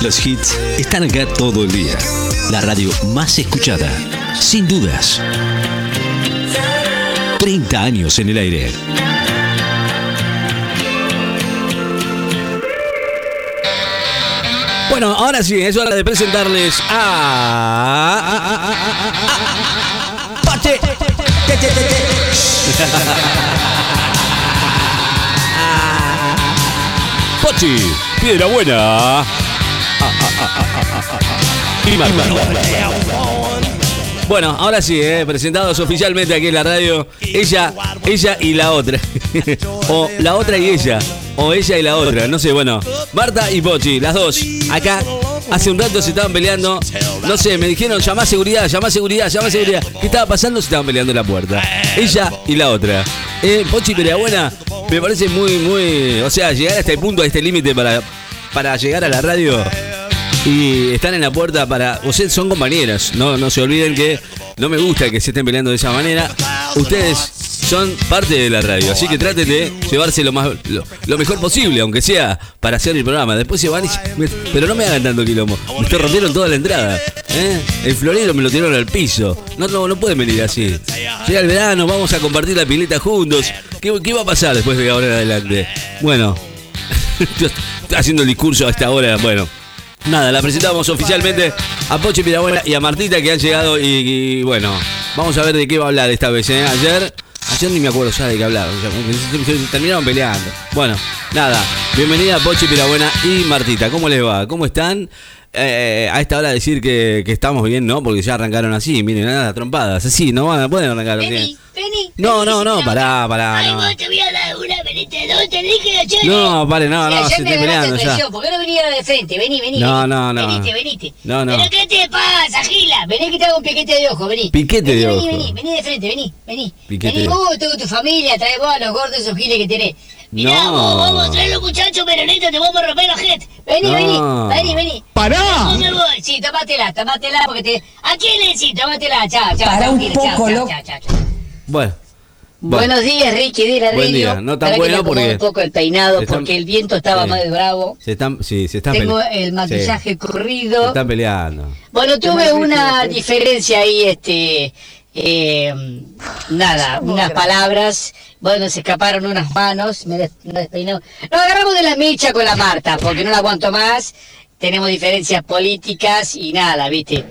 Los hits están acá todo el día. La radio más escuchada, sin dudas. 30 años en el aire. Bueno, ahora sí, es hora de presentarles a. Pache. Pochi, piedra buena. Bueno, ahora sí, eh, presentados oficialmente aquí en la radio, ella, ella y la otra. o la otra y ella. O ella y la otra, no sé, bueno. Marta y Pochi, las dos. Acá hace un rato se estaban peleando. No sé, me dijeron llamá seguridad, llamá seguridad, llamá seguridad. ¿Qué estaba pasando? Se estaban peleando en la puerta. Ella y la otra. Eh, Pochi buena me parece muy, muy. O sea, llegar a este punto, a este límite para, para llegar a la radio y están en la puerta para. Ustedes son compañeras, no, no se olviden que no me gusta que se estén peleando de esa manera. Ustedes son parte de la radio, así que traten de llevarse lo, más, lo, mejor posible, aunque sea para hacer el programa. Después se van y. Pero no me hagan tanto quilombo. Me rompieron toda la entrada. ¿eh? El florero me lo tiraron al piso. No, no, no pueden venir así. Llega el verano, vamos a compartir la pileta juntos. ¿Qué, va a pasar después de ahora en adelante? Bueno, haciendo el discurso a esta hora. Bueno, nada, la presentamos oficialmente a Pochi Pirabuena y a Martita que han llegado y, bueno, vamos a ver de qué va a hablar esta vez. ¿eh? Ayer, ayer ni me acuerdo ya de qué hablar. terminaron peleando. Bueno, nada, bienvenida Pochi Pirabuena y Martita. ¿Cómo les va? ¿Cómo están? Eh, a esta hora decir que, que, estamos bien, ¿no? Porque ya arrancaron así, miren, nada, trompadas. Así, no van, pueden arrancar así. Vení, no, no, no, pará, pará. Ay, no. te voy a dar una, venite, no, te dije ayer. No, pare, no, no, se está peleando ya. ¿Por qué no venía de frente? Vení, vení. No, no, no. Venite, venite. No, no. ¿Pero qué te pasa, Gila? Vení que te hago un piquete de ojo, vení. Piquete de ojo. Vení, vení, vení de frente, vení, vení. Piquete vení vos, tú, tu familia, trae vos a los gordos esos giles que tenés. Mirá, no. vos, vamos a traer los muchachos peronistas, te vamos a romper la gente. Vení, no. vení, vení, vení. ¡Pará! Sí, tómatela, tómatela, porque te... ¿A quién le decís? Tómatela, chao, chao. Pará un poco, loco. Chao, chao, chao. Bueno. Buenos días, Ricky de la Buen día. No tan bueno porque un poco el peinado porque el viento estaba más bravo. Se están, sí, se están Tengo el maquillaje corrido. Se están peleando. Bueno, tuve una diferencia ahí, este, eh, nada, unas palabras. Bueno, se escaparon unas manos, me, despeinó. Nos agarramos de la mecha con la Marta porque no la aguanto más. Tenemos diferencias políticas y nada, ¿viste?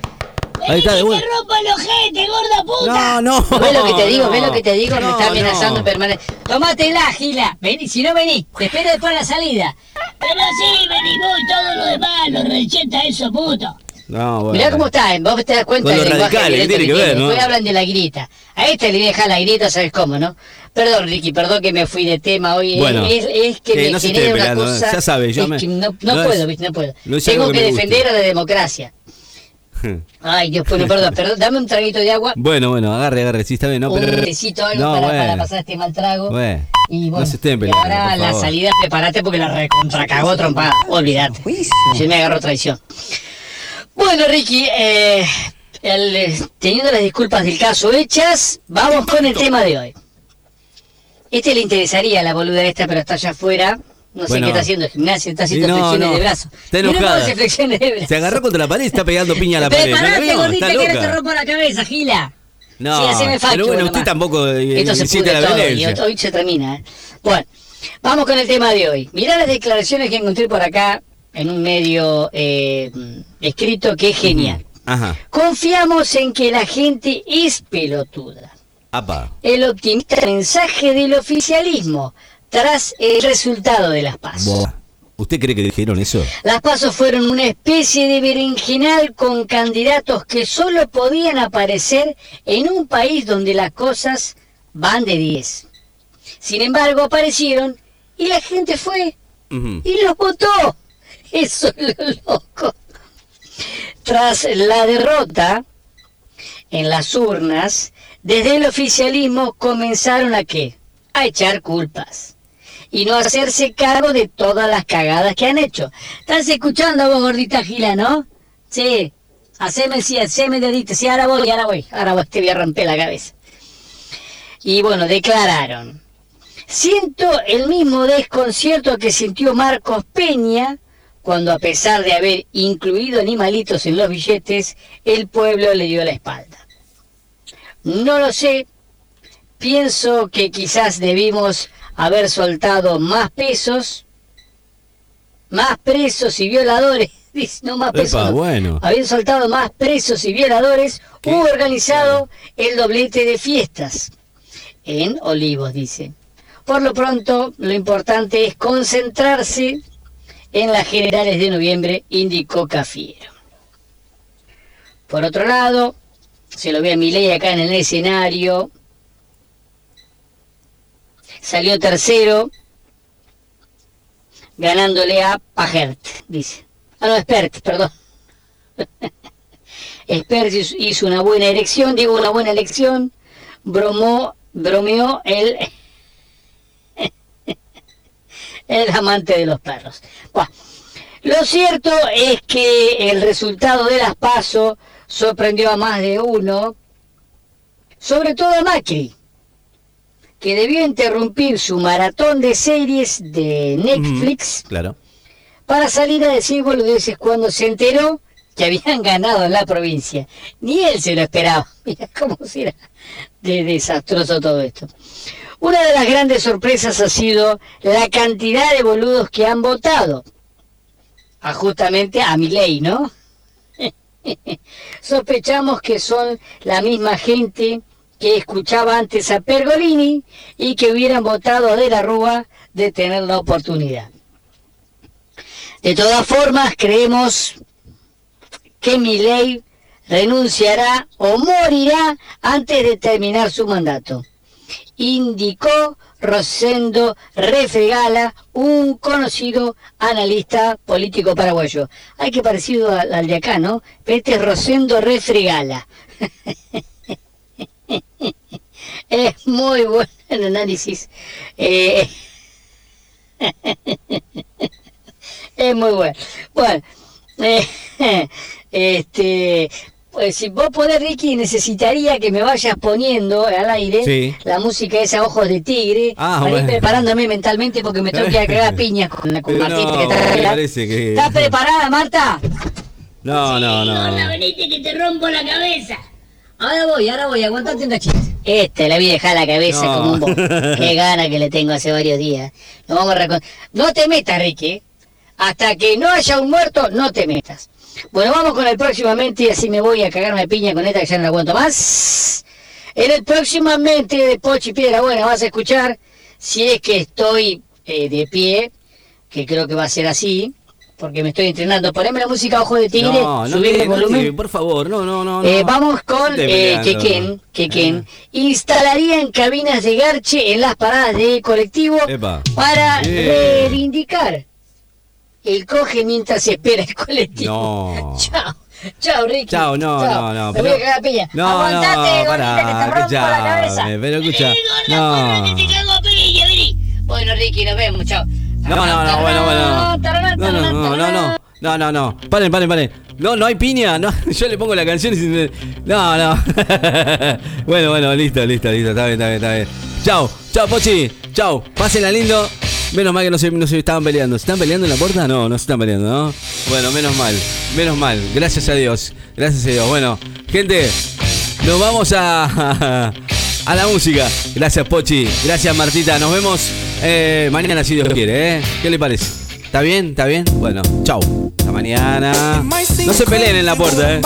Ahí está de vuelta. ¡Me rompo el ojete, gorda puta! No, no. ¿Ves lo que te digo? ¿Ves lo que te digo? Me está amenazando permanente. Tómatela, Gila. Vení, si no vení, te espero después de la salida. Pero sí, vení vos y todo lo demás, los recheta eso, puto. No, bueno. Mirá cómo está, vos te das cuenta del lenguaje que tiene que, ver, ¿no? Después hablan de la grita. A este le voy a dejar la grita, ¿sabes cómo, no? Perdón, Ricky, perdón que me fui de tema hoy. Bueno, es, es que, me no genera una cosa... Ya sabes, yo me... No, no, puedo, no puedo. Tengo que, defender a la democracia. Ay, Dios, bueno, perdón, perdón, dame un traguito de agua. Bueno, bueno, agarre, agarre, sí está bien, ¿no? Un necesito algo para, para, pasar este mal trago. Bueno, y bueno, no se estén peleando, ahora la salida, prepárate porque la recontracagó trompada, olvídate. Yo me agarro traición. Bueno, Ricky, eh, eh, teniendo las disculpas del caso hechas, vamos con el tema de hoy. Este le interesaría a la boluda esta, pero está allá afuera. No sé qué está haciendo gimnasia, está haciendo flexiones de brazo. Está enojada. flexiones de brazo. Se agarró contra la pared y está pegando piña a la pared. Preparate, gordita, que ahora te rompo la cabeza, Gila. No, sí, pero bueno, usted tampoco eh, se la violencia. Y hoy se termina. ¿eh? Bueno, vamos con el tema de hoy. Mirá las declaraciones que encontré por acá en un medio eh, escrito que es genial. Ajá. Confiamos en que la gente es pelotuda. Apa. El optimista mensaje del oficialismo tras el resultado de las pasos. ¿Usted cree que dijeron eso? Las pasos fueron una especie de berenjenal con candidatos que solo podían aparecer en un país donde las cosas van de 10. Sin embargo, aparecieron y la gente fue y los votó. Eso es lo loco. Tras la derrota en las urnas, desde el oficialismo comenzaron a qué? A echar culpas y no hacerse cargo de todas las cagadas que han hecho. ¿Estás escuchando vos, gordita Gila, no? Sí, haceme, sí, haceme dedito, sí, ahora voy, ahora voy, ahora voy, te voy a romper la cabeza. Y bueno, declararon, siento el mismo desconcierto que sintió Marcos Peña cuando a pesar de haber incluido animalitos en los billetes, el pueblo le dio la espalda. No lo sé, pienso que quizás debimos haber soltado más pesos, más presos y violadores, no más pesos, Epa, bueno. habían soltado más presos y violadores, hubo organizado el doblete de fiestas en Olivos, dice. Por lo pronto, lo importante es concentrarse en las generales de noviembre, indicó Cafiero. Por otro lado, se lo ve a Milei acá en el escenario. Salió tercero, ganándole a Pajert, dice. Ah, no, Spert, perdón. Spert hizo una buena elección, digo una buena elección, bromó, bromeó el, el amante de los perros. Lo cierto es que el resultado de las PASO sorprendió a más de uno, sobre todo a Macri, que debió interrumpir su maratón de series de Netflix Claro. para salir a decir boludeces cuando se enteró que habían ganado en la provincia. Ni él se lo esperaba. Mira cómo será de desastroso todo esto. Una de las grandes sorpresas ha sido la cantidad de boludos que han votado. A justamente a mi ley, ¿no? Sospechamos que son la misma gente que escuchaba antes a Pergolini y que hubieran votado De la Rúa de tener la oportunidad. De todas formas, creemos que Milei renunciará o morirá antes de terminar su mandato, indicó Rosendo Refregala, un conocido analista político paraguayo. Ay, que parecido al, al de acá, ¿no? Este es Rosendo Refregala. es muy bueno el análisis. Eh, es muy bueno. Bueno, eh, si vos podés, Ricky, necesitaría que me vayas poniendo al aire Sí. la música esa Ojos de Tigre, Ah, para ir preparándome mentalmente porque me tengo que ir a cagar piñas con, no, que está que- ¿Estás preparada, Marta? No, no, no. venite que te rompo la cabeza. Ahora voy, ahora voy, aguantate un cachito. Este, le voy a dejar la cabeza No. como un bo. Qué gana que le tengo hace varios días. Nos vamos a recon- No te metas, Ricky. Hasta que no haya un muerto, no te metas. Bueno, vamos con el próximamente y así me voy a cagarme piña con esta que ya no la aguanto más. En el próximamente de Pochi Piedra Buena vas a escuchar, si es que estoy eh, de pie, que creo que va a ser así, porque me estoy entrenando. Poneme la música Ojo de Tigre, No, no, subir el volumen. por favor, no, no, no. Eh, vamos con eh. Quequén, Quequén. Ah. Instalarían cabinas de garche en las paradas de colectivo Epa. para reivindicar el coge mientras se espera el colectivo. No. Chao. Chao, Ricky. Chao, no, no, no. Cagar a piña. No, Aguantate, no, pará, que te rompo la cabeza. pero escucha, no. que te cago a piña, vení. Bueno, Ricky, nos vemos, chao. No, no, no, bueno, bueno. No, no, no, no, no. No, no, no. Paren, paren, paren. No, no hay piña. No, yo le pongo la canción y me- No, no. bueno, bueno, listo, listo, listo. Está bien, está bien, está bien. Chao, chao, Pochi. Chao. Pásenla lindo. Menos mal que no se, no se estaban peleando. ¿Se están peleando en la puerta? No, no se están peleando, ¿no? Bueno, menos mal. Menos mal. Gracias a Dios. Gracias a Dios. Bueno, gente, nos vamos a, a la música. Gracias, Pochi. Gracias, Martita. Nos vemos eh, mañana, si Dios quiere, ¿eh? ¿Qué le parece? ¿Está bien? ¿Está bien? Bueno, chau. Hasta mañana. No se peleen en la puerta, ¿eh?